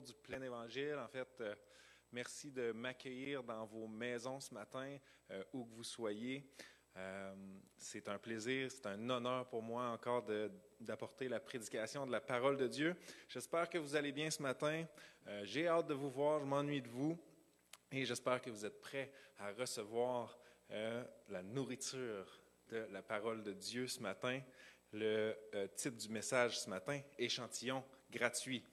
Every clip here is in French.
du plein évangile. En fait, euh, merci de m'accueillir dans vos maisons ce matin, euh, où que vous soyez. Euh, c'est un plaisir, c'est un honneur pour moi encore d'apporter la prédication de la parole de Dieu. J'espère que vous allez bien ce matin. J'ai hâte de vous voir, je m'ennuie de vous. Et j'espère que vous êtes prêts à recevoir la nourriture de la parole de Dieu ce matin. Le titre du message ce matin, échantillon gratuit.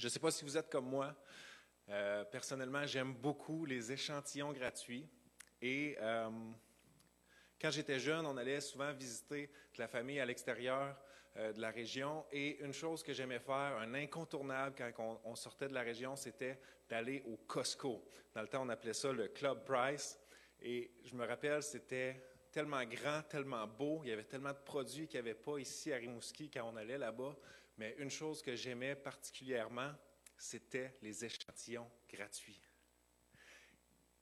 Je ne sais pas si vous êtes comme moi. Euh, personnellement, j'aime beaucoup les échantillons gratuits. Et euh, quand j'étais jeune, on allait souvent visiter la famille à l'extérieur euh, de la région. Et une chose que j'aimais faire, un incontournable quand on, sortait de la région, c'était d'aller au Costco. Dans le temps, on appelait ça le Club Price. Et je me rappelle, c'était tellement grand, tellement beau. Il y avait tellement de produits qu'il n'y avait pas ici à Rimouski quand on allait là-bas. Mais une chose que j'aimais particulièrement, c'était les échantillons gratuits.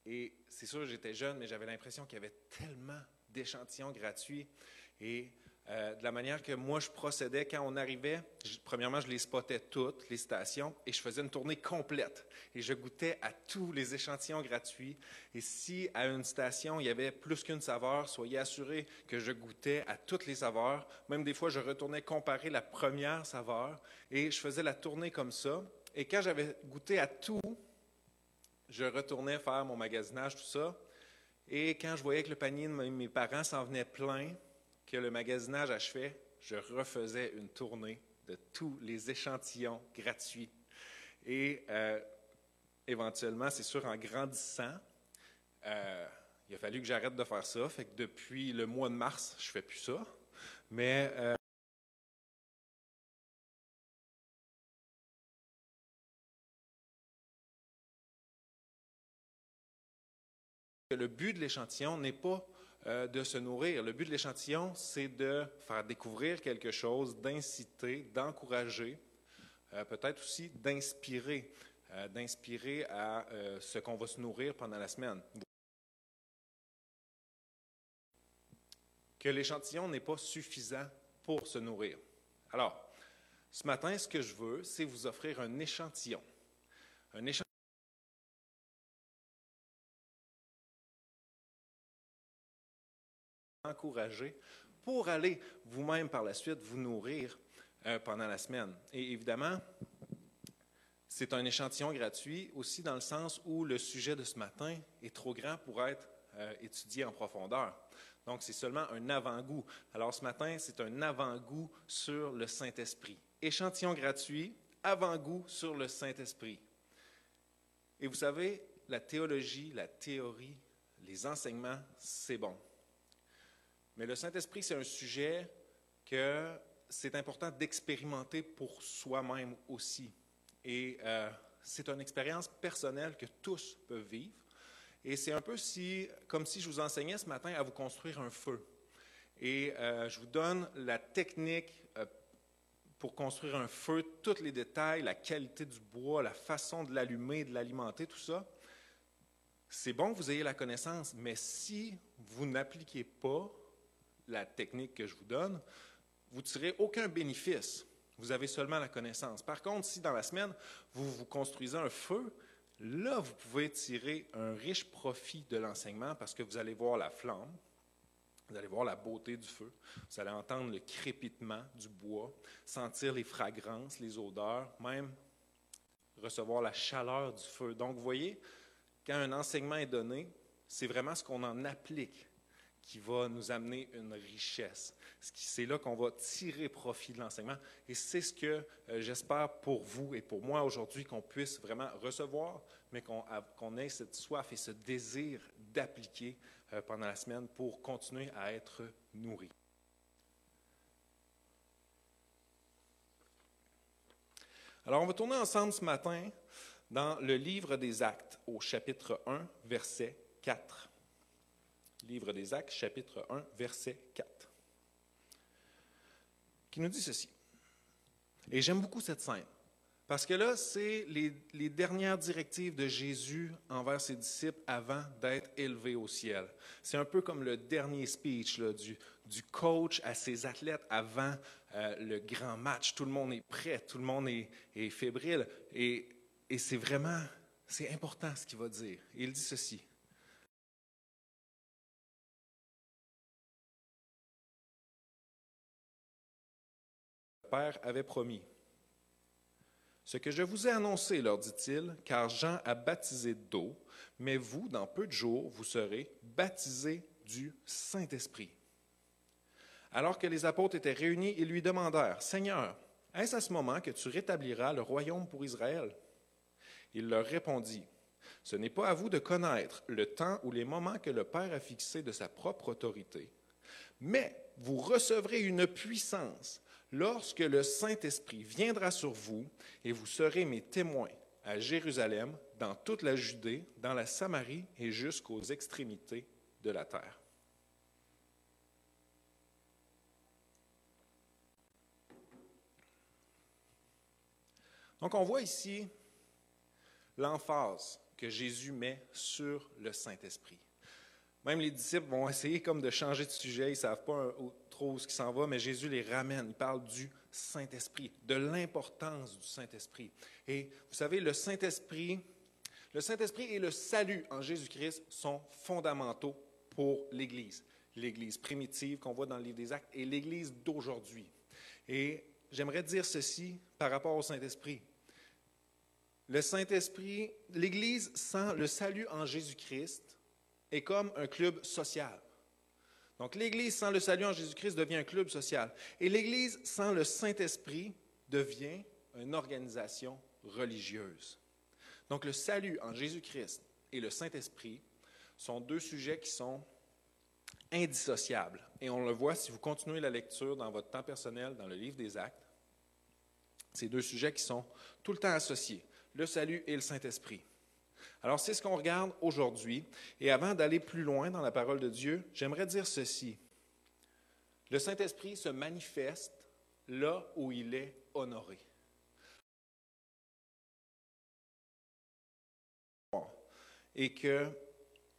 Et c'est sûr, j'étais jeune, mais j'avais l'impression qu'il y avait tellement d'échantillons gratuits. Et euh, de la manière que moi je procédais quand on arrivait, premièrement, je les spottais toutes, les stations, et je faisais une tournée complète. Et je goûtais à tous les échantillons gratuits. Et si à une station, il y avait plus qu'une saveur, soyez assurés que je goûtais à toutes les saveurs. Même des fois, je retournais comparer la première saveur, et je faisais la tournée comme ça. Et quand j'avais goûté à tout, je retournais faire mon magasinage, tout ça. Et quand je voyais que le panier de mes parents s'en venait plein, que le magasinage achevait, je refaisais une tournée de tous les échantillons gratuits. Et euh, éventuellement, c'est sûr, en grandissant, euh, il a fallu que j'arrête de faire ça. Fait que depuis le mois de mars, je ne fais plus ça. Mais euh, le but de l'échantillon n'est pas euh, de se nourrir. Le but de l'échantillon, c'est de faire découvrir quelque chose, d'inciter, d'encourager, euh, peut-être aussi d'inspirer, euh, d'inspirer à ce qu'on va se nourrir pendant la semaine. Que l'échantillon n'est pas suffisant pour se nourrir. Alors, ce matin, ce que je veux, c'est vous offrir un échantillon. Un échantillon pour aller vous-même par la suite vous nourrir euh, pendant la semaine. Et évidemment, c'est un échantillon gratuit aussi dans le sens où le sujet de ce matin est trop grand pour être euh, étudié en profondeur. Donc, c'est seulement un avant-goût. Alors, ce matin, c'est un avant-goût sur le Saint-Esprit. Échantillon gratuit, avant-goût sur le Saint-Esprit. Et vous savez, la théologie, la théorie, les enseignements, c'est bon. Mais le Saint-Esprit, c'est un sujet que c'est important d'expérimenter pour soi-même aussi. Et euh, c'est une expérience personnelle que tous peuvent vivre. Et c'est un peu si, comme si je vous enseignais ce matin à vous construire un feu. Et euh, je vous donne la technique euh, pour construire un feu, tous les détails, la qualité du bois, la façon de l'allumer, de l'alimenter, tout ça. C'est bon que vous ayez la connaissance, mais si vous n'appliquez pas la technique que je vous donne, vous ne tirez aucun bénéfice. Vous avez seulement la connaissance. Par contre, si dans la semaine, vous vous construisez un feu, là, vous pouvez tirer un riche profit de l'enseignement parce que vous allez voir la flamme, vous allez voir la beauté du feu, vous allez entendre le crépitement du bois, sentir les fragrances, les odeurs, même recevoir la chaleur du feu. Donc, vous voyez, quand un enseignement est donné, c'est vraiment ce qu'on en applique qui va nous amener une richesse. C'est là qu'on va tirer profit de l'enseignement. Et c'est ce que euh, j'espère pour vous et pour moi aujourd'hui, qu'on puisse vraiment recevoir, mais qu'on ait cette soif et ce désir d'appliquer euh, pendant la semaine pour continuer à être nourri. Alors, on va tourner ensemble ce matin dans le livre des Actes, au chapitre 1, verset 4. Livre des Actes, chapitre 1, verset 4, qui nous dit ceci. Et j'aime beaucoup cette scène, Parce que là, c'est les, dernières directives de Jésus envers ses disciples avant d'être élevé au ciel. C'est un peu comme le dernier speech du, coach à ses athlètes avant euh, le grand match. Tout le monde est prêt, tout le monde est, est fébrile. Et, et c'est vraiment, c'est important ce qu'il va dire. Il dit ceci. Père avait promis. Ce que je vous ai annoncé, leur dit-il, car Jean a baptisé d'eau, mais vous, dans peu de jours, vous serez baptisés du Saint-Esprit. Alors que les apôtres étaient réunis, ils lui demandèrent, Seigneur, est-ce à ce moment que tu rétabliras le royaume pour Israël Il leur répondit, Ce n'est pas à vous de connaître le temps ou les moments que le Père a fixés de sa propre autorité, mais vous recevrez une puissance lorsque le Saint-Esprit viendra sur vous et vous serez mes témoins à Jérusalem, dans toute la Judée, dans la Samarie et jusqu'aux extrémités de la terre. Donc on voit ici l'emphase que Jésus met sur le Saint-Esprit. Même les disciples vont essayer comme de changer de sujet, ils ne savent pas qui s'en va, mais Jésus les ramène. Il parle du Saint-Esprit, de l'importance du Saint-Esprit. Et vous savez, le Saint-Esprit, le Saint-Esprit et le salut en Jésus-Christ sont fondamentaux pour l'Église. L'Église primitive qu'on voit dans le livre des Actes et l'Église d'aujourd'hui. Et j'aimerais dire ceci par rapport au Saint-Esprit. Le Saint-Esprit, l'Église sans le salut en Jésus-Christ est comme un club social. Donc l'Église sans le salut en Jésus-Christ devient un club social. Et l'Église sans le Saint-Esprit devient une organisation religieuse. Donc le salut en Jésus-Christ et le Saint-Esprit sont deux sujets qui sont indissociables. Et on le voit si vous continuez la lecture dans votre temps personnel, dans le livre des actes. Ces deux sujets qui sont tout le temps associés, le salut et le Saint-Esprit. Alors, c'est ce qu'on regarde aujourd'hui. Et avant d'aller plus loin dans la parole de Dieu, j'aimerais dire ceci. Le Saint-Esprit se manifeste là où il est honoré. Et que,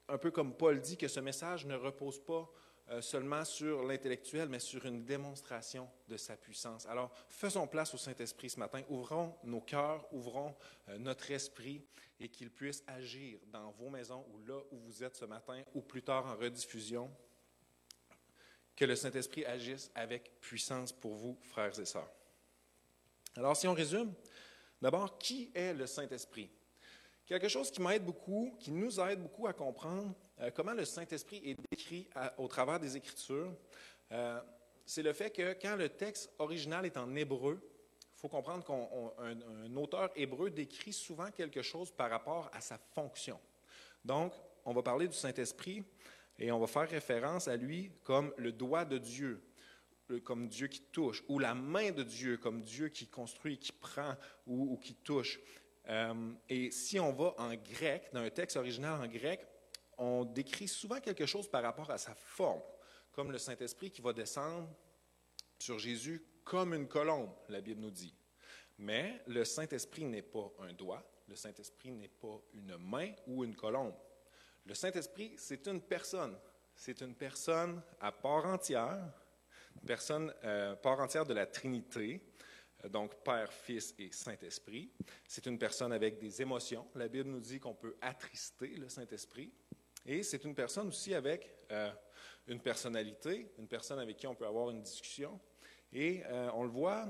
un peu comme Paul dit, que ce message ne repose pas euh, seulement sur l'intellectuel, mais sur une démonstration de sa puissance. Alors, faisons place au Saint-Esprit ce matin. Ouvrons nos cœurs, ouvrons euh, notre esprit et qu'il puisse agir dans vos maisons ou là où vous êtes ce matin ou plus tard en rediffusion. Que le Saint-Esprit agisse avec puissance pour vous, frères et sœurs. Alors, si on résume, d'abord, qui est le Saint-Esprit? Quelque chose qui m'aide beaucoup, qui nous aide beaucoup à comprendre euh, comment le Saint-Esprit est au travers des Écritures, euh, c'est le fait que quand le texte original est en hébreu, il faut comprendre qu'un auteur hébreu décrit souvent quelque chose par rapport à sa fonction. Donc, on va parler du Saint-Esprit et on va faire référence à lui comme le doigt de Dieu, comme Dieu qui touche, ou la main de Dieu comme Dieu qui construit, qui prend ou qui touche. Euh, et si on va en grec, dans un texte original en grec, on décrit souvent quelque chose par rapport à sa forme, comme le Saint-Esprit qui va descendre sur Jésus comme une colombe, la Bible nous dit. Mais le Saint-Esprit n'est pas un doigt, le Saint-Esprit n'est pas une main ou une colombe. Le Saint-Esprit, c'est une personne. C'est une personne à part entière, une personne euh, part entière de la Trinité, donc Père, Fils et Saint-Esprit. C'est une personne avec des émotions. La Bible nous dit qu'on peut attrister le Saint-Esprit. Et c'est une personne aussi avec euh, une personnalité, une personne avec qui on peut avoir une discussion. Et euh, on le voit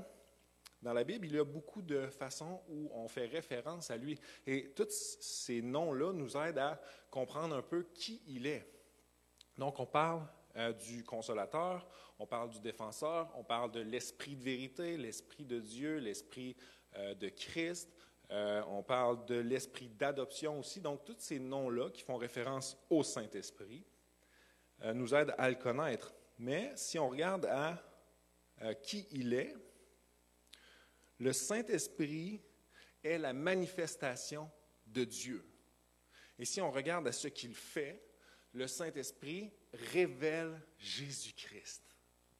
dans la Bible, il y a beaucoup de façons où on fait référence à lui. Et tous ces noms-là nous aident à comprendre un peu qui il est. Donc on parle euh, du consolateur, on parle du défenseur, on parle de l'esprit de vérité, l'esprit de Dieu, l'esprit de Christ, euh, on parle de l'esprit d'adoption aussi. Donc, tous ces noms-là qui font référence au Saint-Esprit nous aident à le connaître. Mais si on regarde à qui il est, le Saint-Esprit est la manifestation de Dieu. Et si on regarde à ce qu'il fait, le Saint-Esprit révèle Jésus-Christ.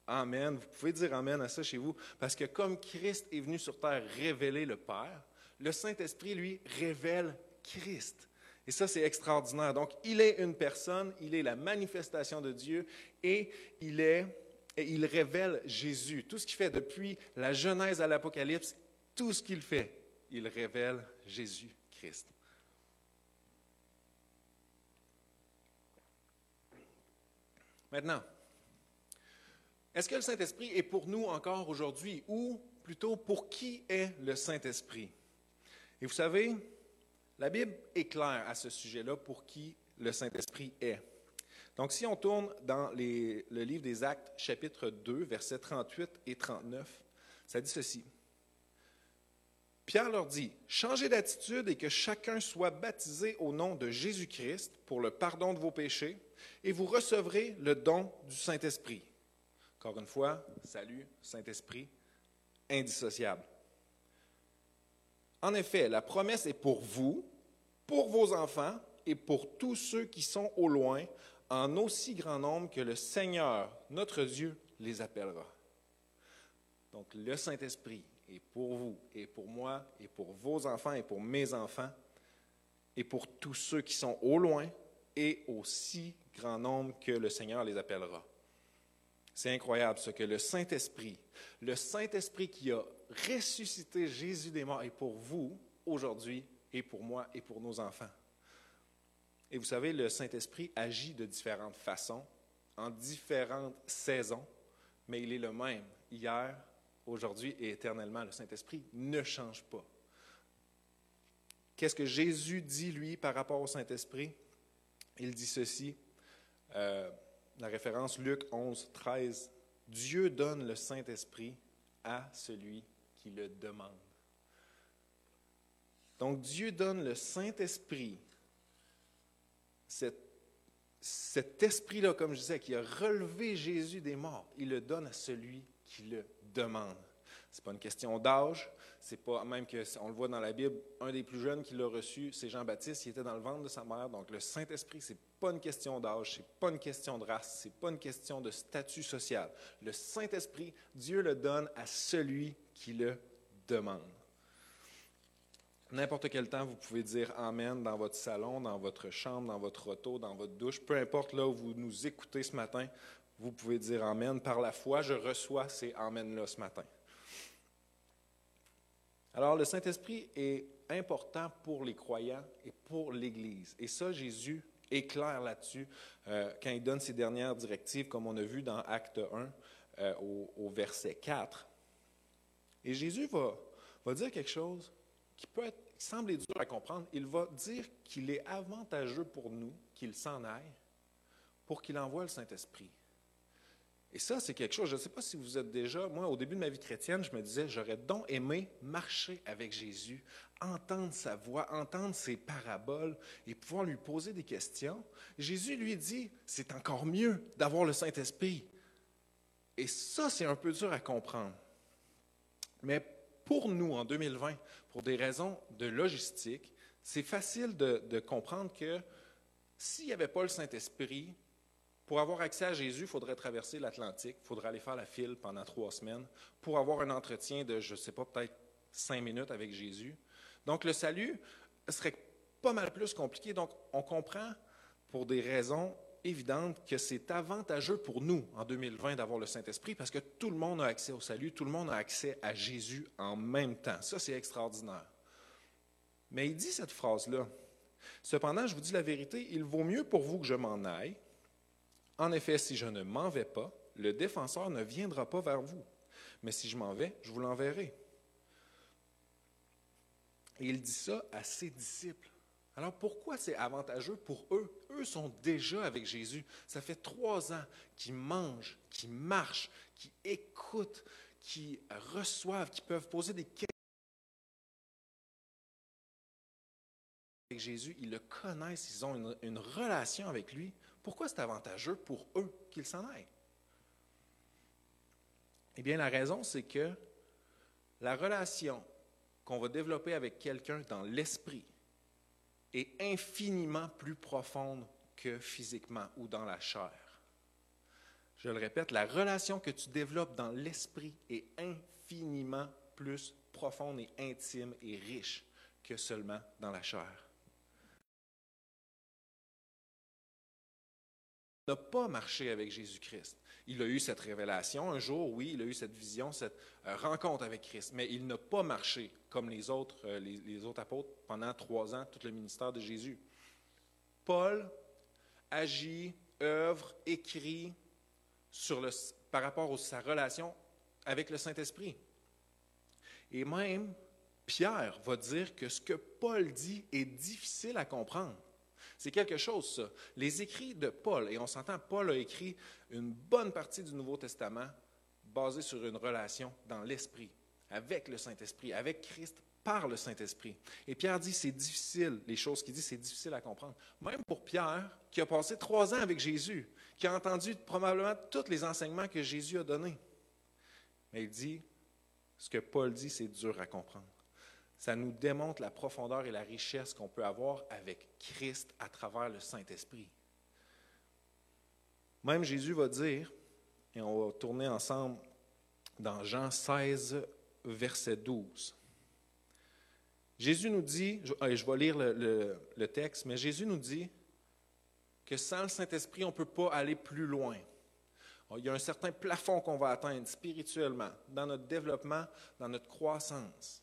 Amen. Vous pouvez dire Amen à ça chez vous, parce que comme Christ est venu sur terre révéler le Père, Le Saint-Esprit, lui, révèle Christ. Et ça, c'est extraordinaire. Donc, il est une personne, il est la manifestation de Dieu et il est et il révèle Jésus. Tout ce qu'il fait depuis la Genèse à l'Apocalypse, tout ce qu'il fait, il révèle Jésus-Christ. Maintenant, est-ce que le Saint-Esprit est pour nous encore aujourd'hui ou plutôt pour qui est le Saint-Esprit? Et vous savez, la Bible est claire à ce sujet-là pour qui le Saint-Esprit est. Donc, si on tourne dans le livre des Actes, chapitre 2, versets 38 et 39, ça dit ceci. Pierre leur dit, changez d'attitude et que chacun soit baptisé au nom de Jésus-Christ pour le pardon de vos péchés, et vous recevrez le don du Saint-Esprit. Encore une fois, salut, Saint-Esprit, indissociable. En effet, la promesse est pour vous, pour vos enfants et pour tous ceux qui sont au loin, en aussi grand nombre que le Seigneur, notre Dieu, les appellera. Donc le Saint-Esprit est pour vous et pour moi et pour vos enfants et pour mes enfants et pour tous ceux qui sont au loin et aussi grand nombre que le Seigneur les appellera. C'est incroyable ce que le Saint-Esprit, le Saint-Esprit qui a ressuscité Jésus des morts est pour vous aujourd'hui et pour moi et pour nos enfants. Et vous savez, le Saint-Esprit agit de différentes façons, en différentes saisons, mais il est le même hier, aujourd'hui et éternellement. Le Saint-Esprit ne change pas. Qu'est-ce que Jésus dit, lui, par rapport au Saint-Esprit? Il dit ceci, euh, la référence Luc 11, 13, Dieu donne le Saint-Esprit à celui qui le demande. Donc Dieu donne le Saint-Esprit cet, esprit-là, comme je disais, qui a relevé Jésus des morts, il le donne à celui qui le demande. Ce n'est pas une question d'âge, c'est pas même que on le voit dans la Bible, un des plus jeunes qui l'a reçu, c'est Jean-Baptiste, il était dans le ventre de sa mère. Donc le Saint-Esprit, ce n'est pas une question d'âge, ce n'est pas une question de race, ce n'est pas une question de statut social. Le Saint-Esprit, Dieu le donne à celui qui le demande. N'importe quel temps, vous pouvez dire Amen dans votre salon, dans votre chambre, dans votre auto, dans votre douche, peu importe là où vous nous écoutez ce matin, vous pouvez dire Amen. Par la foi, je reçois ces Amen-là ce matin. Alors, le Saint-Esprit est important pour les croyants et pour l'Église. Et ça, Jésus est clair là-dessus euh, quand il donne ses dernières directives, comme on a vu dans Acte 1 euh, au, verset 4. Et Jésus va, dire quelque chose qui peut être, dur à comprendre, il va dire qu'il est avantageux pour nous qu'il s'en aille pour qu'il envoie le Saint-Esprit. Et ça, c'est quelque chose, je ne sais pas si vous êtes déjà, moi, au début de ma vie chrétienne, je me disais, j'aurais donc aimé marcher avec Jésus, entendre sa voix, entendre ses paraboles et pouvoir lui poser des questions. Jésus lui dit, c'est encore mieux d'avoir le Saint-Esprit. Et ça, c'est un peu dur à comprendre. Mais pour nous, en 2020, pour des raisons de logistique, c'est facile de, comprendre que s'il n'y avait pas le Saint-Esprit, pour avoir accès à Jésus, il faudrait traverser l'Atlantique, il faudrait aller faire la file pendant trois semaines pour avoir un entretien de, je ne sais pas, peut-être cinq minutes avec Jésus. Donc le salut serait pas mal plus compliqué. Donc on comprend pour des raisons évidente que c'est avantageux pour nous en 2020 d'avoir le Saint-Esprit parce que tout le monde a accès au salut, tout le monde a accès à Jésus en même temps. Ça, c'est extraordinaire. Mais il dit cette phrase-là. Cependant, je vous dis la vérité, il vaut mieux pour vous que je m'en aille. En effet, si je ne m'en vais pas, le défenseur ne viendra pas vers vous. Mais si je m'en vais, je vous l'enverrai. Et il dit ça à ses disciples. Alors pourquoi c'est avantageux pour eux? Eux sont déjà avec Jésus. Ça fait trois ans qu'ils mangent, qu'ils marchent, qu'ils écoutent, qu'ils reçoivent, qu'ils peuvent poser des questions. Avec Jésus, ils le connaissent, ils ont une, relation avec lui. Pourquoi c'est avantageux pour eux qu'ils s'en aillent? Eh bien, la raison, c'est que la relation qu'on va développer avec quelqu'un dans l'esprit, est infiniment plus profonde que physiquement ou dans la chair. Je le répète, la relation que tu développes dans l'esprit est infiniment plus profonde et intime et riche que seulement dans la chair. n'a pas marché avec Jésus-Christ. Il a eu cette révélation un jour, oui, il a eu cette vision, cette euh, rencontre avec Christ, mais il n'a pas marché comme les autres, euh, les, autres apôtres pendant trois ans, tout le ministère de Jésus. Paul agit, œuvre, écrit par rapport à sa relation avec le Saint-Esprit. Et même Pierre va dire que ce que Paul dit est difficile à comprendre. C'est quelque chose. Les écrits de Paul, et on s'entend, Paul a écrit une bonne partie du Nouveau Testament basée sur une relation dans l'Esprit, avec le Saint-Esprit, avec Christ par le Saint-Esprit. Et Pierre dit, c'est difficile, les choses qu'il dit, c'est difficile à comprendre. Même pour Pierre, qui a passé trois ans avec Jésus, qui a entendu probablement tous les enseignements que Jésus a donnés. Mais il dit, ce que Paul dit, c'est dur à comprendre ça nous démontre la profondeur et la richesse qu'on peut avoir avec Christ à travers le Saint-Esprit. Même Jésus va dire, et on va tourner ensemble dans Jean 16, verset 12. Jésus nous dit, je, vais lire le, texte, mais Jésus nous dit que sans le Saint-Esprit, on ne peut pas aller plus loin. Il y a un certain plafond qu'on va atteindre spirituellement, dans notre développement, dans notre croissance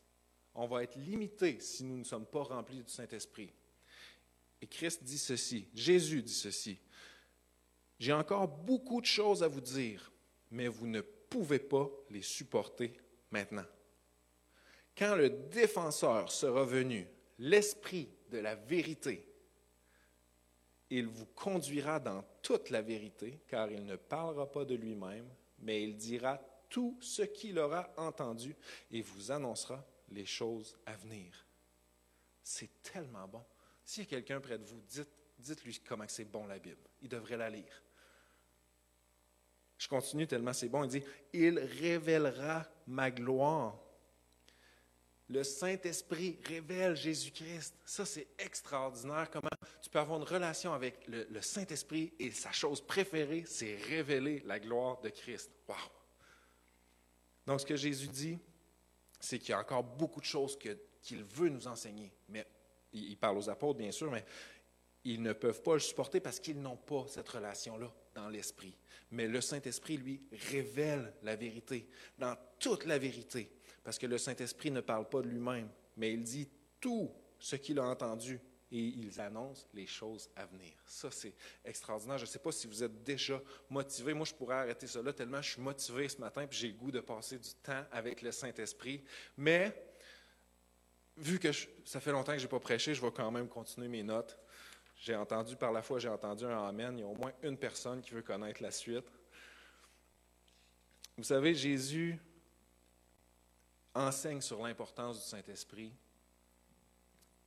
on va être limité si nous ne sommes pas remplis du Saint-Esprit. Et Christ dit ceci, Jésus dit ceci, J'ai encore beaucoup de choses à vous dire, mais vous ne pouvez pas les supporter maintenant. Quand le défenseur sera venu, l'Esprit de la vérité, il vous conduira dans toute la vérité, car il ne parlera pas de lui-même, mais il dira tout ce qu'il aura entendu et vous annoncera les choses à venir. C'est tellement bon. S'il y a quelqu'un près de vous, dites, dites-lui comment c'est bon la Bible. Il devrait la lire. Je continue tellement c'est bon. Il dit, il révélera ma gloire. Le Saint-Esprit révèle Jésus-Christ. Ça, c'est extraordinaire. Comment tu peux avoir une relation avec le, Saint-Esprit et sa chose préférée, c'est révéler la gloire de Christ. Wow! Donc, ce que Jésus dit, c'est qu'il y a encore beaucoup de choses qu'il veut nous enseigner. Mais il parle aux apôtres, bien sûr, mais ils ne peuvent pas le supporter parce qu'ils n'ont pas cette relation-là dans l'esprit. Mais le Saint-Esprit, lui, révèle la vérité, dans toute la vérité, parce que le Saint-Esprit ne parle pas de lui-même, mais il dit tout ce qu'il a entendu et ils annoncent les choses à venir. Ça, c'est extraordinaire. Je ne sais pas si vous êtes déjà motivé. Moi, je pourrais arrêter cela tellement je suis motivé ce matin, puis j'ai le goût de passer du temps avec le Saint-Esprit. Mais, vu que ça fait longtemps que je n'ai pas prêché, je vais quand même continuer mes notes. J'ai entendu, par la foi, j'ai entendu un Amen. Il y a au moins une personne qui veut connaître la suite. Vous savez, Jésus enseigne sur l'importance du Saint-Esprit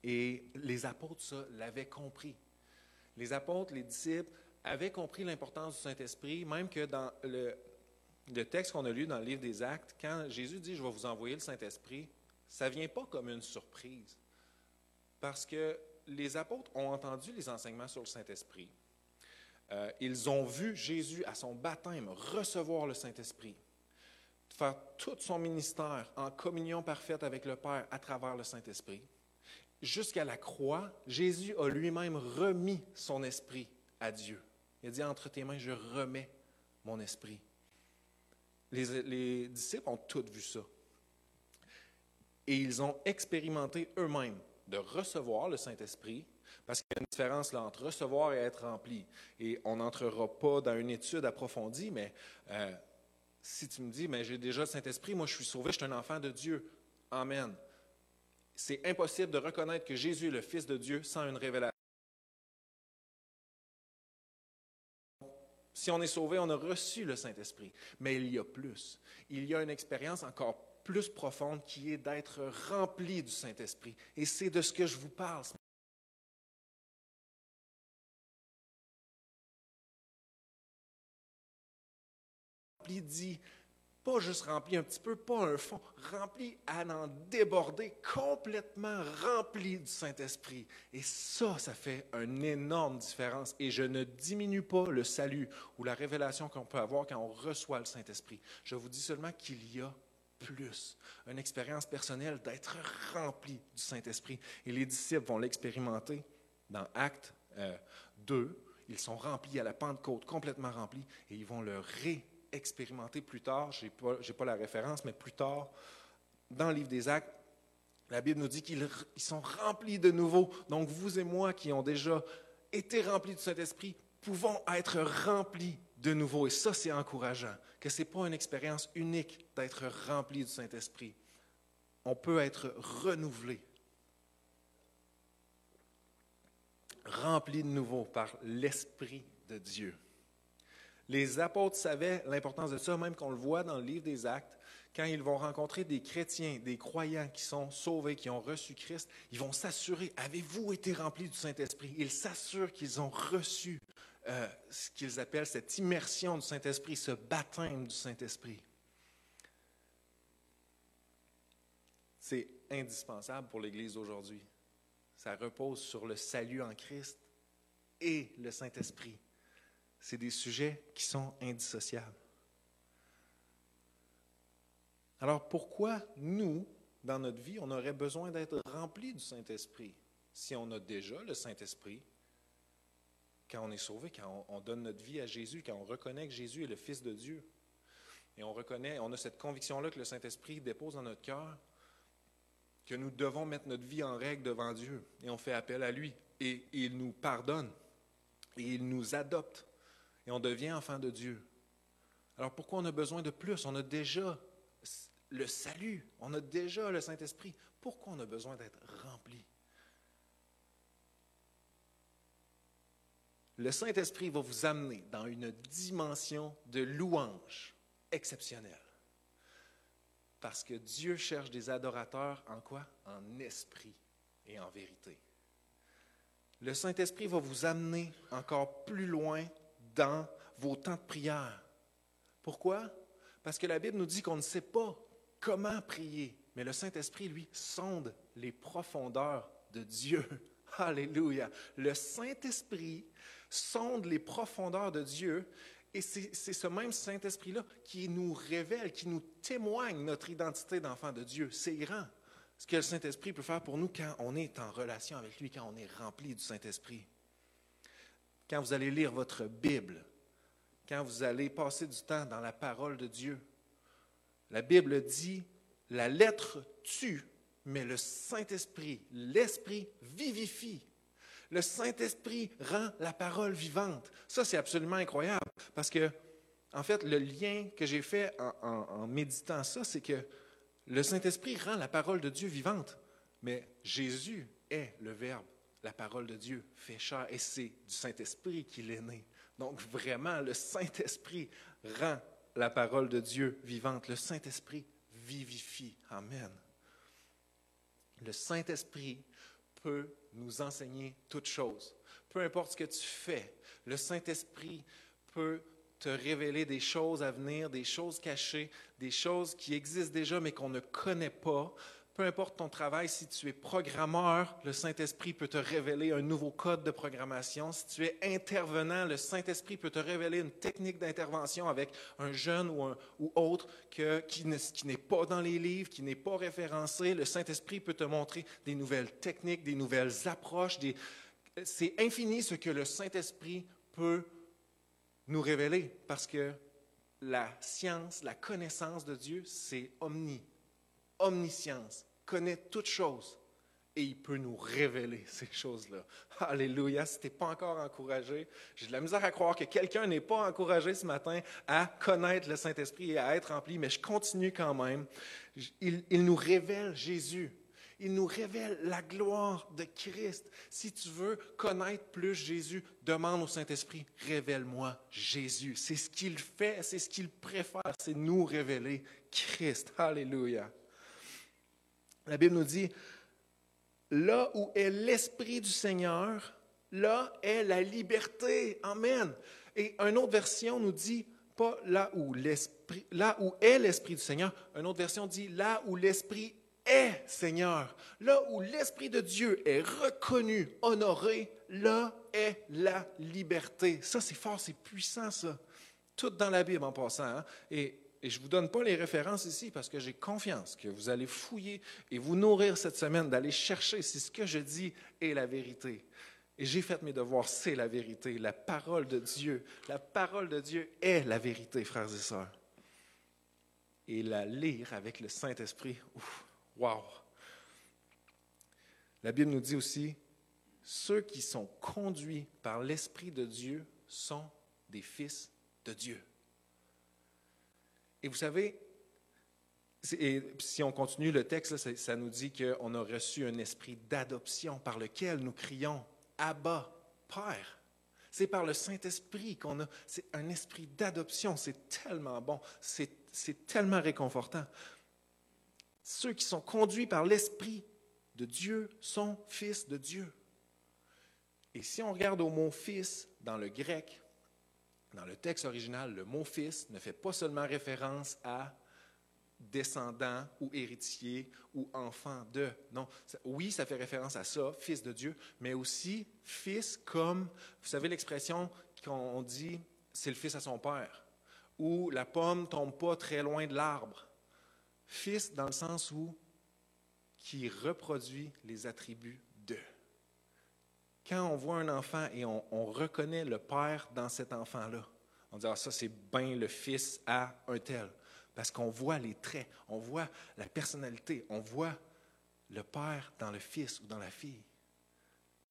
et les apôtres, ça, l'avaient compris. Les apôtres, les disciples avaient compris l'importance du Saint-Esprit, même que dans le, texte qu'on a lu dans le livre des Actes, quand Jésus dit Je vais vous envoyer le Saint-Esprit, ça ne vient pas comme une surprise. Parce que les apôtres ont entendu les enseignements sur le Saint-Esprit. Euh, ils ont vu Jésus à son baptême recevoir le Saint-Esprit, faire tout son ministère en communion parfaite avec le Père à travers le Saint-Esprit jusqu'à la croix, Jésus a lui-même remis son esprit à Dieu. Il a dit, entre tes mains, je remets mon esprit. Les, disciples ont tous vu ça. Et ils ont expérimenté eux-mêmes de recevoir le Saint-Esprit, parce qu'il y a une différence là, entre recevoir et être rempli. Et on n'entrera pas dans une étude approfondie, mais euh, si tu me dis, mais j'ai déjà le Saint-Esprit, moi je suis sauvé, je suis un enfant de Dieu. Amen c'est impossible de reconnaître que Jésus est le Fils de Dieu sans une révélation. Si on est sauvé, on a reçu le Saint-Esprit. Mais il y a plus. Il y a une expérience encore plus profonde qui est d'être rempli du Saint-Esprit. Et c'est de ce que je vous parle. dit pas juste rempli un petit peu, pas un fond, rempli à en déborder, complètement rempli du Saint-Esprit. Et ça, ça fait une énorme différence. Et je ne diminue pas le salut ou la révélation qu'on peut avoir quand on reçoit le Saint-Esprit. Je vous dis seulement qu'il y a plus, une expérience personnelle d'être rempli du Saint-Esprit. Et les disciples vont l'expérimenter dans Acte 2. Euh, ils sont remplis à la Pentecôte, complètement remplis, et ils vont le réexpérimenter plus tard. Je n'ai pas, pas, la référence, mais plus tard, dans le livre des Actes, la Bible nous dit qu'ils sont remplis de nouveau. Donc vous et moi qui ont déjà été remplis du Saint-Esprit, pouvons être remplis de nouveau. Et ça, c'est encourageant, que ce n'est pas une expérience unique d'être rempli du Saint-Esprit. On peut être renouvelé, rempli de nouveau par l'Esprit de Dieu. Les apôtres savaient l'importance de ça, même qu'on le voit dans le livre des Actes quand ils vont rencontrer des chrétiens, des croyants qui sont sauvés, qui ont reçu Christ, ils vont s'assurer, avez-vous été remplis du Saint-Esprit? Ils s'assurent qu'ils ont reçu euh, ce qu'ils appellent cette immersion du Saint-Esprit, ce baptême du Saint-Esprit. C'est indispensable pour l'Église aujourd'hui. Ça repose sur le salut en Christ et le Saint-Esprit. C'est des sujets qui sont indissociables. Alors pourquoi nous, dans notre vie, on aurait besoin d'être remplis du Saint-Esprit si on a déjà le Saint-Esprit? Quand on est sauvé, quand on, donne notre vie à Jésus, quand on reconnaît que Jésus est le Fils de Dieu. Et on reconnaît, on a cette conviction-là que le Saint-Esprit dépose dans notre cœur, que nous devons mettre notre vie en règle devant Dieu. Et on fait appel à lui. Et il nous pardonne. Et il nous adopte. Et on devient enfant de Dieu. Alors pourquoi on a besoin de plus? On a déjà le salut. On a déjà le Saint-Esprit. Pourquoi on a besoin d'être rempli? Le Saint-Esprit va vous amener dans une dimension de louange exceptionnelle. Parce que Dieu cherche des adorateurs en quoi? En esprit et en vérité. Le Saint-Esprit va vous amener encore plus loin dans vos temps de prière. Pourquoi? Parce que la Bible nous dit qu'on ne sait pas comment prier. Mais le Saint-Esprit, lui, sonde les profondeurs de Dieu. Alléluia. Le Saint-Esprit sonde les profondeurs de Dieu et c'est ce même Saint-Esprit-là qui nous révèle, qui nous témoigne notre identité d'enfant de Dieu. C'est grand ce que le Saint-Esprit peut faire pour nous quand on est en relation avec lui, quand on est rempli du Saint-Esprit. Quand vous allez lire votre Bible, quand vous allez passer du temps dans la parole de Dieu, la Bible dit, la lettre tue, mais le Saint-Esprit, l'Esprit vivifie. Le Saint-Esprit rend la parole vivante. Ça, c'est absolument incroyable parce que, en fait, le lien que j'ai fait en, méditant ça, c'est que le Saint-Esprit rend la parole de Dieu vivante, mais Jésus est le Verbe, la parole de Dieu fait chair, et c'est du Saint-Esprit qu'il est né. Donc, vraiment, le Saint-Esprit rend la parole de Dieu vivante. Le Saint-Esprit vivifie. Amen. Le Saint-Esprit peut nous enseigner toutes choses. Peu importe ce que tu fais, le Saint-Esprit peut te révéler des choses à venir, des choses cachées, des choses qui existent déjà mais qu'on ne connaît pas, peu importe ton travail, si tu es programmeur, le Saint-Esprit peut te révéler un nouveau code de programmation. Si tu es intervenant, le Saint-Esprit peut te révéler une technique d'intervention avec un jeune ou, un, ou autre que, qui, n'est pas dans les livres, qui n'est pas référencé. Le Saint-Esprit peut te montrer des nouvelles techniques, des nouvelles approches. C'est infini ce que le Saint-Esprit peut nous révéler parce que la science, la connaissance de Dieu, c'est omni omniscience, connaît toutes choses et il peut nous révéler ces choses-là. Alléluia. Si tu n'es pas encore encouragé, j'ai de la misère à croire que quelqu'un n'est pas encouragé ce matin à connaître le Saint-Esprit et à être rempli, mais je continue quand même. Il, il nous révèle Jésus. Il nous révèle la gloire de Christ. Si tu veux connaître plus Jésus, demande au Saint-Esprit, révèle-moi Jésus. C'est ce qu'il fait, c'est ce qu'il préfère, c'est nous révéler Christ. Alléluia. La Bible nous dit, là où est l'Esprit du Seigneur, là est la liberté. Amen. Et une autre version nous dit, pas là où l'Esprit, là où est l'Esprit du Seigneur, une autre version dit, là où l'Esprit est Seigneur, là où l'Esprit de Dieu est reconnu, honoré, là est la liberté. Ça, c'est fort, c'est puissant, ça. Tout dans la Bible en passant. Hein. Et Et je ne vous donne pas les références ici parce que j'ai confiance que vous allez fouiller et vous nourrir cette semaine, d'aller chercher si ce que je dis est la vérité. Et j'ai fait mes devoirs, c'est la vérité. La parole de Dieu, la parole de Dieu est la vérité, frères et sœurs. Et la lire avec le Saint-Esprit, wow! La Bible nous dit aussi, ceux qui sont conduits par l'Esprit de Dieu sont des fils de Dieu. Et vous savez, si on continue le texte, ça, nous dit qu'on a reçu un esprit d'adoption par lequel nous crions Abba, Père. C'est par le Saint-Esprit qu'on a. C'est un esprit d'adoption. C'est tellement bon. C'est tellement réconfortant. Ceux qui sont conduits par l'Esprit de Dieu sont fils de Dieu. Et si on regarde au mot fils dans le grec, dans le texte original, le mot fils ne fait pas seulement référence à descendant ou héritier ou enfant de. Non, oui, ça fait référence à ça, fils de Dieu, mais aussi fils comme, vous savez l'expression qu'on dit, c'est le fils à son père, ou la pomme tombe pas très loin de l'arbre. Fils dans le sens où qui reproduit les attributs. Quand on voit un enfant et on, reconnaît le père dans cet enfant-là, on dit, ah, ça c'est bien le fils à un tel. Parce qu'on voit les traits, on voit la personnalité, on voit le Père dans le Fils ou dans la fille.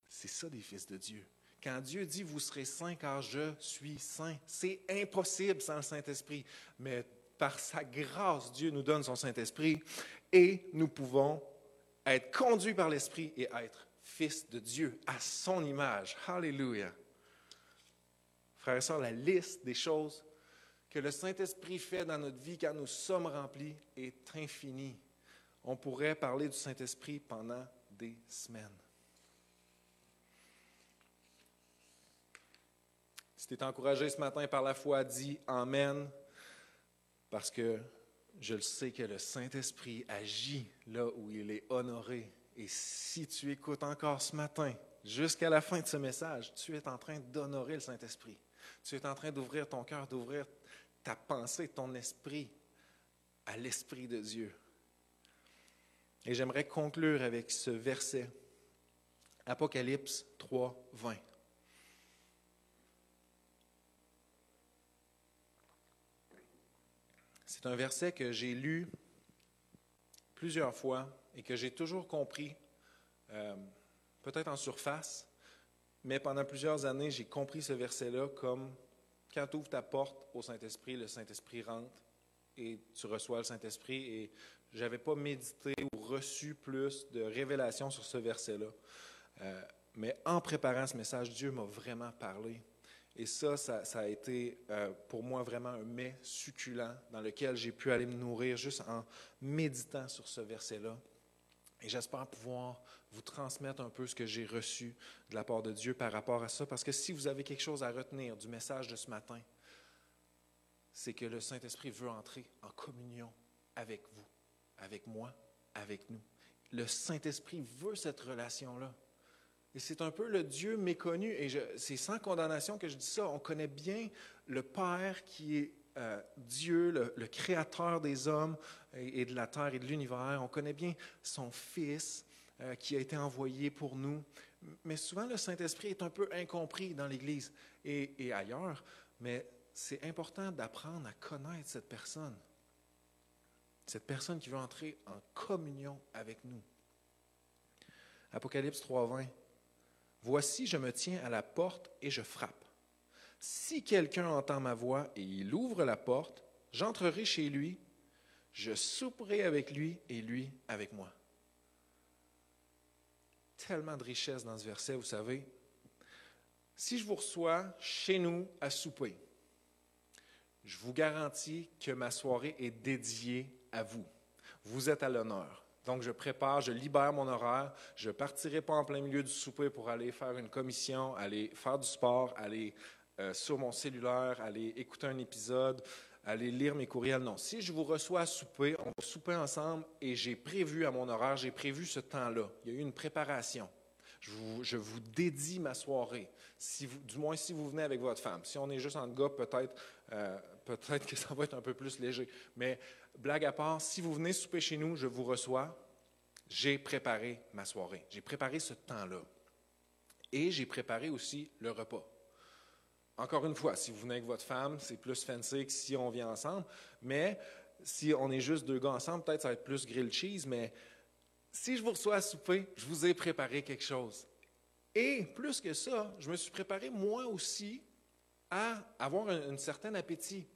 C'est ça des fils de Dieu. Quand Dieu dit vous serez saints car je suis saint, c'est impossible sans le Saint-Esprit. Mais par sa grâce, Dieu nous donne son Saint-Esprit et nous pouvons être conduits par l'Esprit et être fils de Dieu à son image. Alléluia. Frères et sœurs, la liste des choses que le Saint-Esprit fait dans notre vie quand nous sommes remplis est infini. On pourrait parler du Saint-Esprit pendant des semaines. Si tu es encouragé ce matin par la foi, dis Amen, parce que je le sais que le Saint-Esprit agit là où il est honoré. Et si tu écoutes encore ce matin, jusqu'à la fin de ce message, tu es en train d'honorer le Saint-Esprit. Tu es en train d'ouvrir ton cœur, d'ouvrir ta pensée, ton esprit à l'Esprit de Dieu. Et j'aimerais conclure avec ce verset, Apocalypse 3, 20. C'est un verset que j'ai lu plusieurs fois et que j'ai toujours compris, euh, peut-être en surface, mais pendant plusieurs années, j'ai compris ce verset-là comme quand tu ouvres ta porte au Saint-Esprit, le Saint-Esprit rentre et tu reçois le Saint-Esprit. Et je n'avais pas médité ou reçu plus de révélations sur ce verset-là. Euh, mais en préparant ce message, Dieu m'a vraiment parlé. Et ça, ça, a été euh, pour moi vraiment un mets succulent dans lequel j'ai pu aller me nourrir juste en méditant sur ce verset-là. Et j'espère pouvoir vous transmettre un peu ce que j'ai reçu de la part de Dieu par rapport à ça, parce que si vous avez quelque chose à retenir du message de ce matin, c'est que le Saint-Esprit veut entrer en communion avec vous, avec moi, avec nous. Le Saint-Esprit veut cette relation-là. Et c'est un peu le Dieu méconnu, et c'est sans condamnation que je dis ça. On connaît bien le Père qui est euh, Dieu, le, Créateur des hommes et, de la terre et de l'univers. On connaît bien son Fils euh, qui a été envoyé pour nous. Mais souvent, le Saint-Esprit est un peu incompris dans l'Église et, et ailleurs. Mais c'est important d'apprendre à connaître cette personne. Cette personne qui veut entrer en communion avec nous. Apocalypse 3.20. Voici, je me tiens à la porte et je frappe. Si quelqu'un entend ma voix et il ouvre la porte, j'entrerai chez lui, je souperai avec lui et lui avec moi. Tellement de richesse dans ce verset, vous savez. Si je vous reçois chez nous à souper, je vous garantis que ma soirée est dédiée à vous. Vous êtes à l'honneur. Donc, je prépare, je libère mon horaire. Je ne partirai pas en plein milieu du souper pour aller faire une commission, aller faire du sport, aller euh, sur mon cellulaire, aller écouter un épisode, aller lire mes courriels. Non, si je vous reçois à souper, on va souper ensemble et j'ai prévu à mon horaire, j'ai prévu ce temps-là. Il y a eu une préparation. Je vous, dédie ma soirée, si du moins si vous venez avec votre femme. Si on est juste en gars, peut-être, euh, peut-être que ça va être un peu plus léger. Mais blague à part, si vous venez souper chez nous, je vous reçois, j'ai préparé ma soirée. J'ai préparé ce temps-là. Et j'ai préparé aussi le repas. Encore une fois, si vous venez avec votre femme, c'est plus fancy que si on vient ensemble. Mais si on est juste deux gars ensemble, peut-être ça va être plus grilled cheese. Mais si je vous reçois à souper, je vous ai préparé quelque chose. Et plus que ça, je me suis préparé moi aussi à avoir un, certain appétit.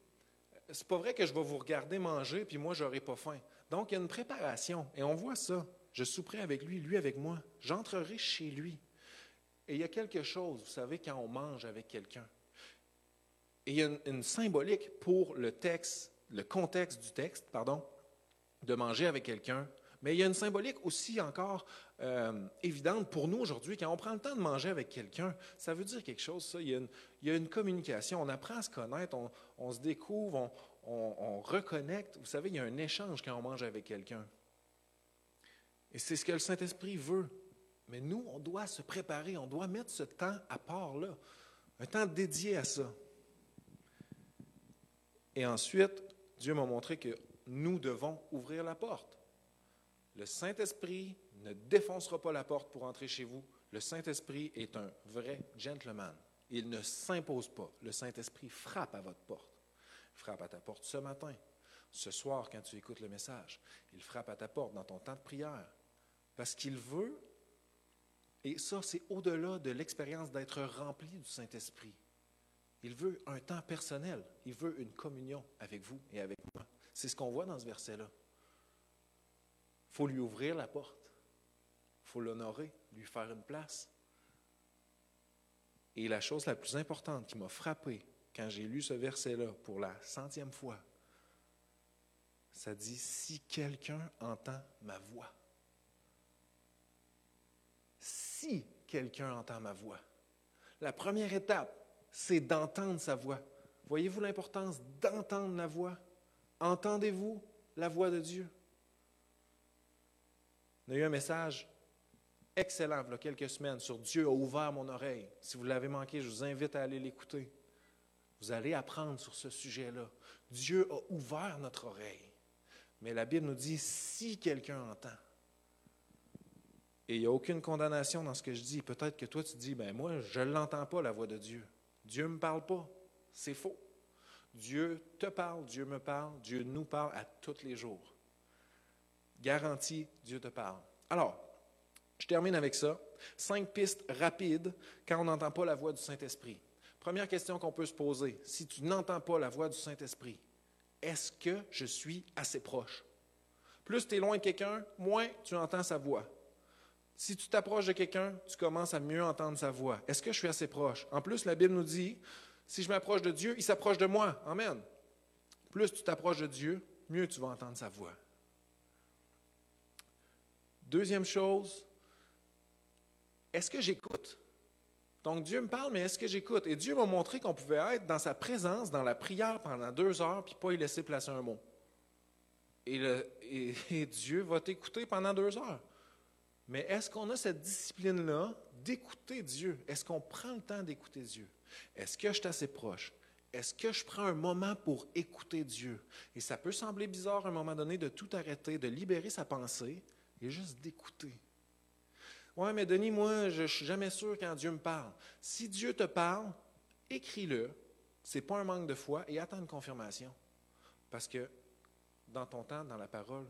C'est pas vrai que je vais vous regarder manger puis moi j'aurai pas faim. Donc il y a une préparation et on voit ça. Je souperai avec lui, lui avec moi. J'entrerai chez lui. Et il y a quelque chose, vous savez, quand on mange avec quelqu'un. Et il y a une, symbolique pour le texte, le contexte du texte, pardon, de manger avec quelqu'un. Mais il y a une symbolique aussi encore euh, évidente pour nous aujourd'hui. Quand on prend le temps de manger avec quelqu'un, ça veut dire quelque chose, ça. Il y, a une, communication, on apprend à se connaître, on, se découvre, on, on, reconnecte. Vous savez, il y a un échange quand on mange avec quelqu'un. Et c'est ce que le Saint-Esprit veut. Mais nous, on doit se préparer, on doit mettre ce temps à part là, un temps dédié à ça. Et ensuite, Dieu m'a montré que nous devons ouvrir la porte. Le Saint-Esprit ne défoncera pas la porte pour entrer chez vous. Le Saint-Esprit est un vrai gentleman. Il ne s'impose pas. Le Saint-Esprit frappe à votre porte. Il frappe à ta porte ce matin, ce soir quand tu écoutes le message. Il frappe à ta porte dans ton temps de prière. Parce qu'il veut, et ça c'est au-delà de l'expérience d'être rempli du Saint-Esprit. Il veut un temps personnel. Il veut une communion avec vous et avec moi. C'est ce qu'on voit dans ce verset-là. Il faut lui ouvrir la porte. Il faut l'honorer, lui faire une place. Et la chose la plus importante qui m'a frappé quand j'ai lu ce verset-là pour la centième fois, ça dit, si quelqu'un entend ma voix. Si quelqu'un entend ma voix. La première étape, c'est d'entendre sa voix. Voyez-vous l'importance d'entendre la voix? Entendez-vous la voix de Dieu? On a eu un message excellent il y a quelques semaines sur Dieu a ouvert mon oreille. Si vous l'avez manqué, je vous invite à aller l'écouter. Vous allez apprendre sur ce sujet-là. Dieu a ouvert notre oreille. Mais la Bible nous dit si quelqu'un entend. Et il n'y a aucune condamnation dans ce que je dis. Peut-être que toi, tu dis, ben moi, je ne l'entends pas, la voix de Dieu. Dieu ne me parle pas. C'est faux. Dieu te parle, Dieu me parle, Dieu nous parle à tous les jours. Garantie, Dieu te parle. Alors, je termine avec ça. Cinq pistes rapides quand on n'entend pas la voix du Saint-Esprit. Première question qu'on peut se poser, si tu n'entends pas la voix du Saint-Esprit, est-ce que je suis assez proche? Plus tu es loin de quelqu'un, moins tu entends sa voix. Si tu t'approches de quelqu'un, tu commences à mieux entendre sa voix. Est-ce que je suis assez proche? En plus, la Bible nous dit, si je m'approche de Dieu, il s'approche de moi. Amen. Plus tu t'approches de Dieu, mieux tu vas entendre sa voix. Deuxième chose, est-ce que j'écoute? Donc Dieu me parle, mais est-ce que j'écoute? Et Dieu m'a montré qu'on pouvait être dans sa présence, dans la prière pendant deux heures, puis pas y laisser placer un mot. et Dieu va t'écouter pendant deux heures. Mais est-ce qu'on a cette discipline-là d'écouter Dieu? Est-ce qu'on prend le temps d'écouter Dieu? Est-ce que je suis assez proche? Est-ce que je prends un moment pour écouter Dieu? Et ça peut sembler bizarre à un moment donné de tout arrêter, de libérer sa pensée et juste d'écouter. Oui, mais Denis, moi, je ne suis jamais sûr quand Dieu me parle. Si Dieu te parle, écris-le. Ce n'est pas un manque de foi et attends une confirmation. Parce que dans ton temps, dans la parole,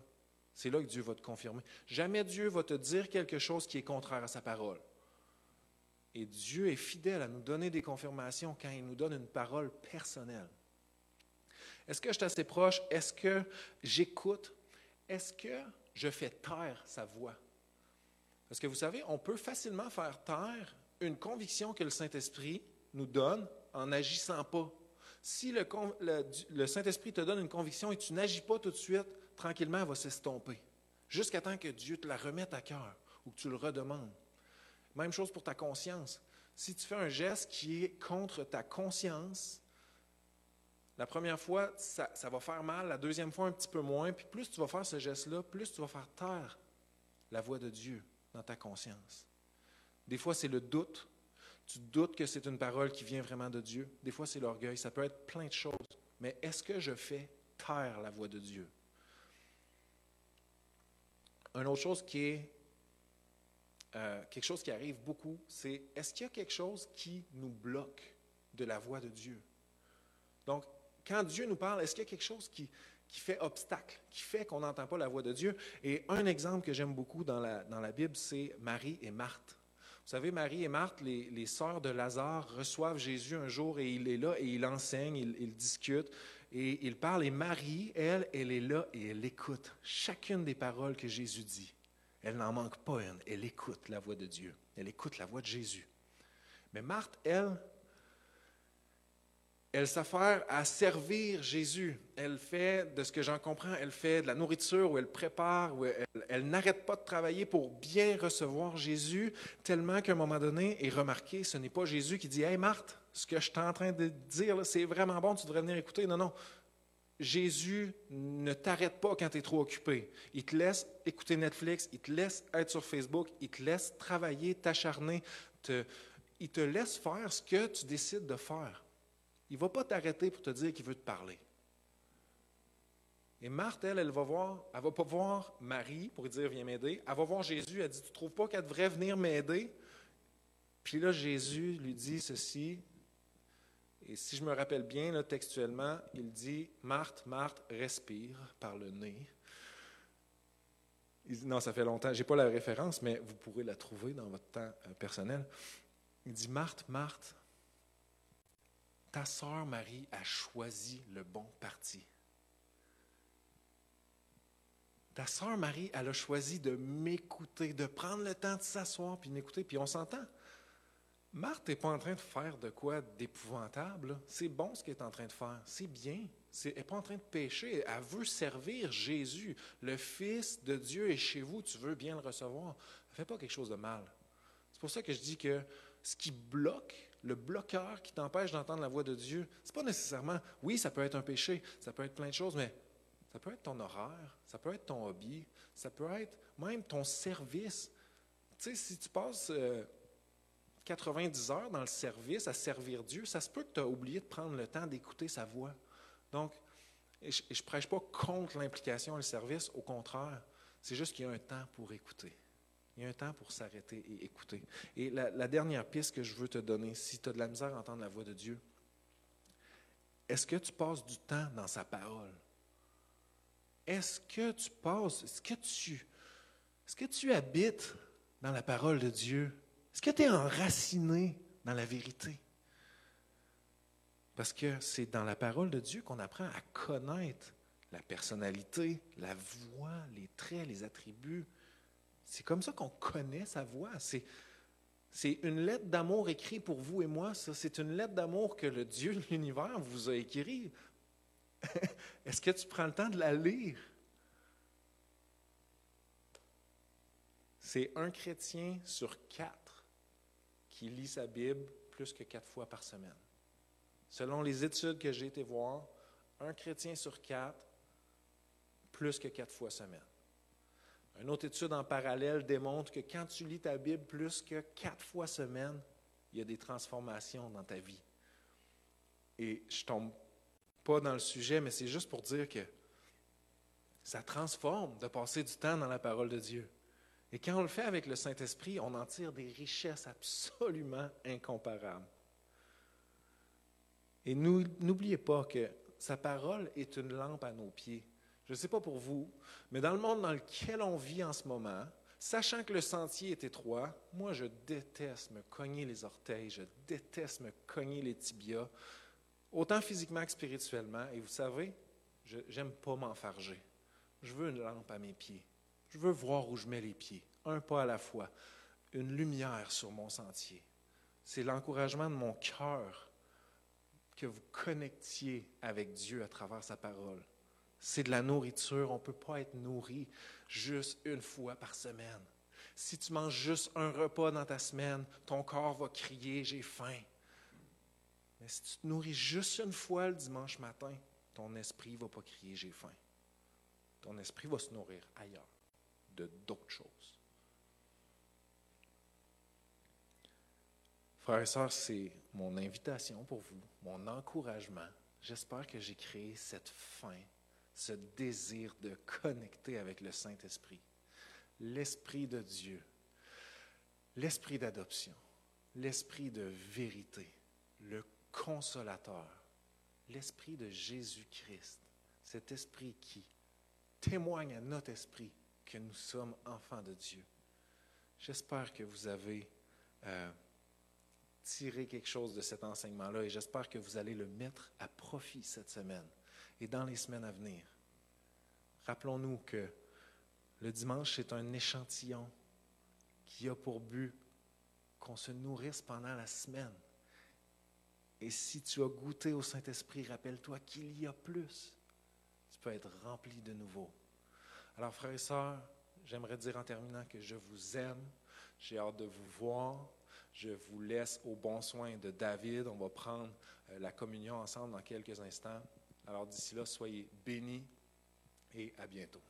c'est là que Dieu va te confirmer. Jamais Dieu va te dire quelque chose qui est contraire à sa parole. Et Dieu est fidèle à nous donner des confirmations quand il nous donne une parole personnelle. Est-ce que je suis assez proche? Est-ce que j'écoute? Est-ce que je fais taire sa voix? Parce que vous savez, on peut facilement faire taire une conviction que le Saint-Esprit nous donne en n'agissant pas. Si le, le Saint-Esprit te donne une conviction et tu n'agis pas tout de suite, tranquillement, elle va s'estomper. Jusqu'à temps que Dieu te la remette à cœur ou que tu le redemandes. Même chose pour ta conscience. Si tu fais un geste qui est contre ta conscience, la première fois, ça, va faire mal, la deuxième fois, un petit peu moins. Puis plus tu vas faire ce geste-là, plus tu vas faire taire la voix de Dieu dans ta conscience. Des fois, c'est le doute. Tu doutes que c'est une parole qui vient vraiment de Dieu. Des fois, c'est l'orgueil. Ça peut être plein de choses. mais est-ce que je fais taire la voix de Dieu? Une autre chose qui est euh, quelque chose qui arrive beaucoup, c'est est-ce qu'il y a quelque chose qui nous bloque de la voix de Dieu? Donc, quand Dieu nous parle, est-ce qu'il y a quelque chose qui, fait obstacle, qui fait qu'on n'entend pas la voix de Dieu? Et un exemple que j'aime beaucoup dans la, Bible, c'est Marie et Marthe. Vous savez, Marie et Marthe, les, les sœurs de Lazare, reçoivent Jésus un jour et il est là et il enseigne, il discute et il parle. Et Marie, elle, elle est là et elle écoute chacune des paroles que Jésus dit. Elle n'en manque pas une. Elle écoute la voix de Dieu. Elle écoute la voix de Jésus. Mais Marthe, elle, elle s'affaire à servir Jésus. Elle fait, de ce que j'en comprends, elle fait de la nourriture ou elle prépare, ou elle, elle n'arrête pas de travailler pour bien recevoir Jésus, tellement qu'à un moment donné, et remarquez, ce n'est pas Jésus qui dit Hey Marthe, ce que je suis en train de dire, c'est vraiment bon, tu devrais venir écouter. Non, non. Jésus ne t'arrête pas quand tu es trop occupé. Il te laisse écouter Netflix, il te laisse être sur Facebook, il te laisse travailler, t'acharner, il te laisse faire ce que tu décides de faire. Il ne va pas t'arrêter pour te dire qu'il veut te parler. Et Marthe, elle, elle va voir, elle va pas voir Marie pour lui dire viens m'aider. Elle va voir Jésus, elle dit tu trouves pas qu'elle devrait venir m'aider? Puis là, Jésus lui dit ceci, et si je me rappelle bien, textuellement, il dit Marthe, Marthe, respire par le nez. Non, ça fait longtemps, je n'ai pas la référence, mais vous pourrez la trouver dans votre temps personnel. Il dit Marthe, Marthe, ta sœur Marie a choisi le bon parti. Ta sœur Marie, elle a choisi de m'écouter, de prendre le temps de s'asseoir puis d'écouter, puis on s'entend. Marthe n'est pas en train de faire de quoi d'épouvantable. C'est bon ce qu'elle est en train de faire. C'est bien. Elle n'est pas en train de pécher. Elle veut servir Jésus. Le Fils de Dieu est chez vous. Tu veux bien le recevoir. Elle ne fait pas quelque chose de mal. C'est pour ça que je dis que ce qui bloque, le bloqueur qui t'empêche d'entendre la voix de Dieu, ce n'est pas nécessairement, oui, ça peut être un péché, ça peut être plein de choses, mais ça peut être ton horaire, ça peut être ton hobby, ça peut être même ton service. Tu sais, si tu passes... Euh, 90 heures dans le service, à servir Dieu, ça se peut que tu as oublié de prendre le temps d'écouter sa voix. Donc, je ne prêche pas contre l'implication et le service, au contraire, c'est juste qu'il y a un temps pour écouter. Il y a un temps pour s'arrêter et écouter. Et la, dernière piste que je veux te donner, si tu as de la misère à entendre la voix de Dieu, est-ce que tu passes du temps dans sa parole? Est-ce que tu passes, est-ce que tu, est-ce que tu habites dans la parole de Dieu? Est-ce que tu es enraciné dans la vérité? Parce que c'est dans la parole de Dieu qu'on apprend à connaître la personnalité, la voix, les traits, les attributs. C'est comme ça qu'on connaît sa voix. C'est, une lettre d'amour écrite pour vous et moi, ça. C'est une lettre d'amour que le Dieu de l'univers vous a écrite. Est-ce que tu prends le temps de la lire? C'est un chrétien sur quatre qui lit sa Bible plus que quatre fois par semaine. Selon les études que j'ai été voir, un chrétien sur quatre, plus que quatre fois semaine. Une autre étude en parallèle démontre que quand tu lis ta Bible plus que quatre fois semaine, il y a des transformations dans ta vie. Et je tombe pas dans le sujet, mais c'est juste pour dire que ça transforme de passer du temps dans la parole de Dieu. Et quand on le fait avec le Saint-Esprit, on en tire des richesses absolument incomparables. Et n'oubliez pas que sa parole est une lampe à nos pieds. Je ne sais pas pour vous, mais dans le monde dans lequel on vit en ce moment, sachant que le sentier est étroit, moi je déteste me cogner les orteils, je déteste me cogner les tibias, autant physiquement que spirituellement. Et vous savez, je n'aime pas m'enfarger. Je veux une lampe à mes pieds. Je veux voir où je mets les pieds, un pas à la fois, une lumière sur mon sentier. C'est l'encouragement de mon cœur que vous connectiez avec Dieu à travers sa parole. C'est de la nourriture, on ne peut pas être nourri juste une fois par semaine. Si tu manges juste un repas dans ta semaine, ton corps va crier j'ai faim. Mais si tu te nourris juste une fois le dimanche matin, ton esprit ne va pas crier j'ai faim. Ton esprit va se nourrir ailleurs de d'autres choses. Frères et sœurs, c'est mon invitation pour vous, mon encouragement. j'espère que j'ai créé cette faim, ce désir de connecter avec le Saint-Esprit, l'Esprit de Dieu, l'Esprit d'adoption, l'Esprit de vérité, le consolateur, l'Esprit de Jésus-Christ, cet Esprit qui témoigne à notre esprit que nous sommes enfants de Dieu. J'espère que vous avez euh, tiré quelque chose de cet enseignement-là et j'espère que vous allez le mettre à profit cette semaine et dans les semaines à venir. Rappelons-nous que le dimanche, c'est un échantillon qui a pour but qu'on se nourrisse pendant la semaine. Et si tu as goûté au Saint-Esprit, rappelle-toi qu'il y a plus. Tu peux être rempli de nouveau. Alors, frères et sœurs, j'aimerais dire en terminant que je vous aime. J'ai hâte de vous voir. Je vous laisse au bon soin de David. On va prendre euh, la communion ensemble dans quelques instants. Alors d'ici là, soyez bénis et à bientôt.